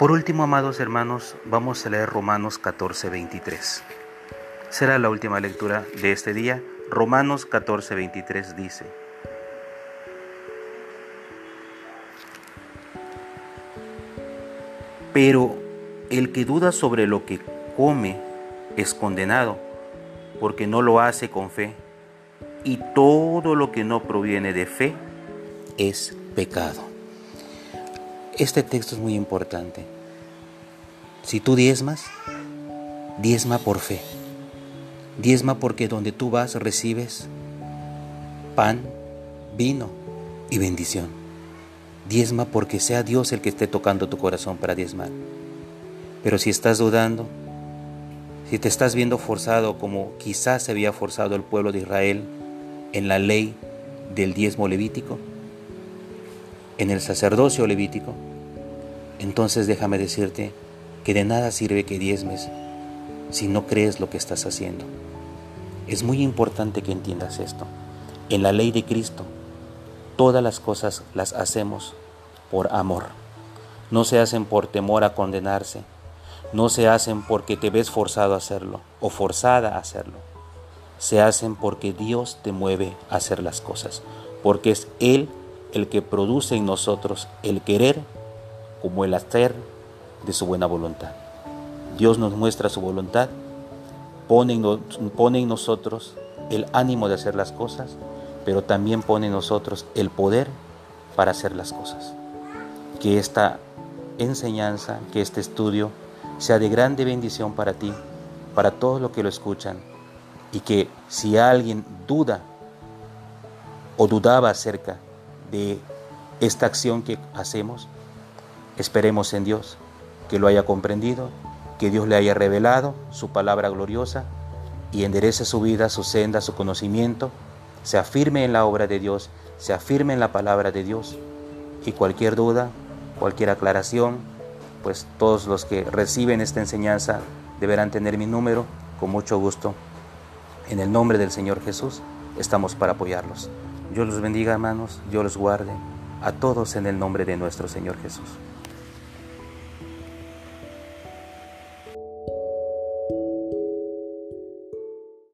Por último, amados hermanos, vamos a leer Romanos 14, 23. Será la última lectura de este día. Romanos 14, 23 dice, Pero el que duda sobre lo que come es condenado, porque no lo hace con fe, y todo lo que no proviene de fe es pecado. Este texto es muy importante. Si tú diezmas, diezma por fe. Diezma porque donde tú vas recibes pan, vino y bendición. Diezma porque sea Dios el que esté tocando tu corazón para diezmar. Pero si estás dudando, si te estás viendo forzado como quizás se había forzado el pueblo de Israel en la ley del diezmo levítico, en el sacerdocio levítico, entonces déjame decirte de nada sirve que diezmes si no crees lo que estás haciendo. Es muy importante que entiendas esto. En la ley de Cristo, todas las cosas las hacemos por amor. No se hacen por temor a condenarse. No se hacen porque te ves forzado a hacerlo o forzada a hacerlo. Se hacen porque Dios te mueve a hacer las cosas. Porque es Él el que produce en nosotros el querer como el hacer de su buena voluntad. Dios nos muestra su voluntad, pone en, nosotros el ánimo de hacer las cosas, pero también pone en nosotros el poder para hacer las cosas. Que esta enseñanza, que este estudio sea de grande bendición para ti, para todos los que lo escuchan, y que si alguien duda o dudaba acerca de esta acción que hacemos, esperemos en Dios, que lo haya comprendido, que Dios le haya revelado su palabra gloriosa y enderece su vida, su senda, su conocimiento, se afirme en la obra de Dios, se afirme en la palabra de Dios y cualquier duda, cualquier aclaración, pues todos los que reciben esta enseñanza deberán tener mi número con mucho gusto. En el nombre del Señor Jesús estamos para apoyarlos. Dios los bendiga, hermanos, Dios los guarde, a todos en el nombre de nuestro Señor Jesús.